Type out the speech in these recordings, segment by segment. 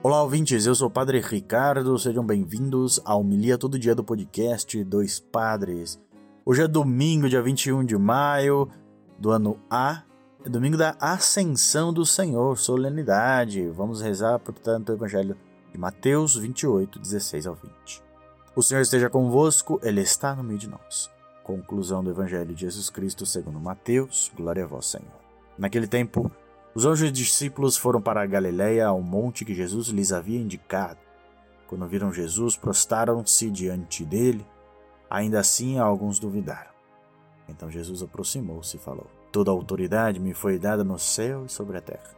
Olá, ouvintes. Eu sou o Padre Ricardo. Sejam bem-vindos à Homilia Todo Dia do podcast Dois Padres. Hoje é domingo, dia 21 de maio do ano A. É domingo da Ascensão do Senhor, solenidade. Vamos rezar, portanto, o Evangelho de Mateus 28, 16 ao 20. O Senhor esteja convosco, Ele está no meio de nós. Conclusão do Evangelho de Jesus Cristo segundo Mateus. Glória a vós, Senhor. Naquele tempo os onze discípulos foram para a Galiléia, ao monte que Jesus lhes havia indicado. Quando viram Jesus, prostaram-se diante dele. Ainda assim, alguns duvidaram. Então Jesus aproximou-se e falou: Toda autoridade me foi dada no céu e sobre a terra.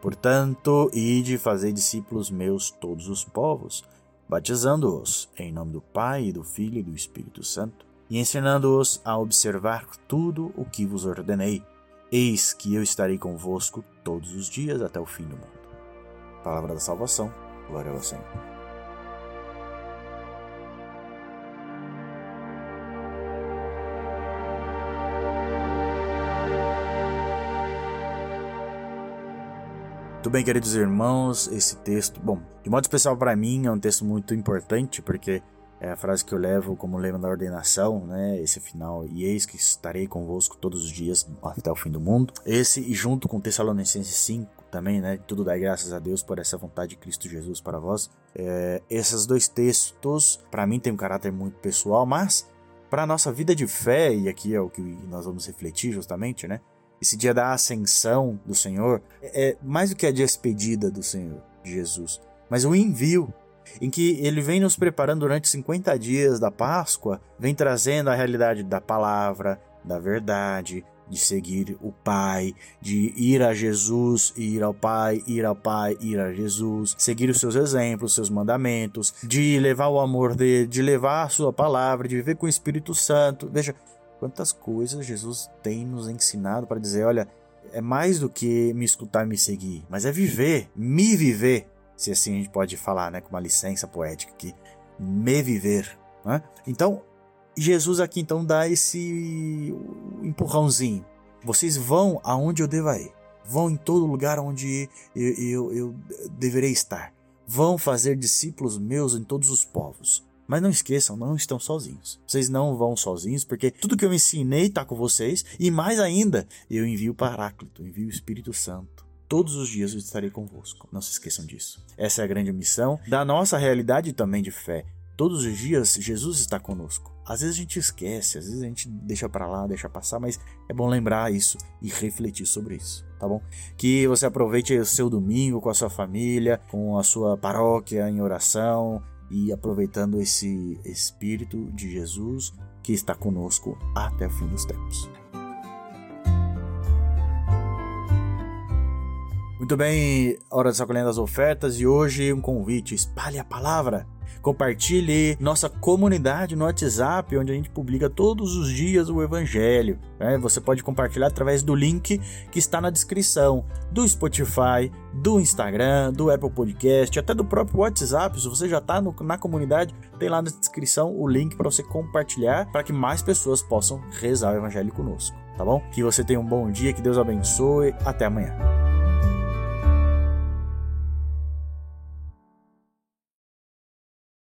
Portanto, ide fazei discípulos meus todos os povos, batizando-os em nome do Pai, e do Filho e do Espírito Santo, e ensinando-os a observar tudo o que vos ordenei. Eis que eu estarei convosco todos os dias até o fim do mundo. Palavra da salvação, glória ao Senhor. Muito bem, queridos irmãos, esse texto, bom, de modo especial para mim, é um texto muito importante, porque é a frase que eu levo como lema da ordenação, né? Esse final, e eis que estarei convosco todos os dias até o fim do mundo. Esse, e junto com Tessalonicenses 5 também, né? Tudo dá graças a Deus por essa vontade de Cristo Jesus para vós. É, esses dois textos, para mim, tem um caráter muito pessoal, mas para a nossa vida de fé, e aqui é o que nós vamos refletir justamente, né? Esse dia da ascensão do Senhor é mais do que a despedida do Senhor, de Jesus, mas o envio em que ele vem nos preparando durante 50 dias da Páscoa, vem trazendo a realidade da palavra, da verdade, de seguir o Pai, de ir a Jesus, ir ao Pai, ir ao Pai, ir a Jesus, seguir os seus exemplos, seus mandamentos, de levar o amor dele, de levar a sua palavra, de viver com o Espírito Santo. Veja quantas coisas Jesus tem nos ensinado para dizer: olha, é mais do que me escutar e me seguir, mas é viver, me viver se assim a gente pode falar, né, com uma licença poética aqui, me viver. Né? Então, Jesus aqui então dá esse empurrãozinho. Vocês vão aonde eu deva ir. Vão em todo lugar onde eu, eu, eu deverei estar. Vão fazer discípulos meus em todos os povos. Mas não esqueçam, não estão sozinhos. Vocês não vão sozinhos, porque tudo que eu ensinei está com vocês. E mais ainda, eu envio o Paráclito, envio o Espírito Santo. Todos os dias eu estarei convosco. Não se esqueçam disso. Essa é a grande missão da nossa realidade também de fé. Todos os dias Jesus está conosco. Às vezes a gente esquece, às vezes a gente deixa para lá, deixa passar, mas é bom lembrar isso e refletir sobre isso, tá bom? Que você aproveite o seu domingo com a sua família, com a sua paróquia em oração e aproveitando esse espírito de Jesus que está conosco até o fim dos tempos. Muito bem, hora de sacolhendo as ofertas e hoje um convite: espalhe a palavra. Compartilhe nossa comunidade no WhatsApp, onde a gente publica todos os dias o Evangelho. Né? Você pode compartilhar através do link que está na descrição do Spotify, do Instagram, do Apple Podcast, até do próprio WhatsApp. Se você já está na comunidade, tem lá na descrição o link para você compartilhar para que mais pessoas possam rezar o Evangelho conosco, tá bom? Que você tenha um bom dia, que Deus abençoe. Até amanhã.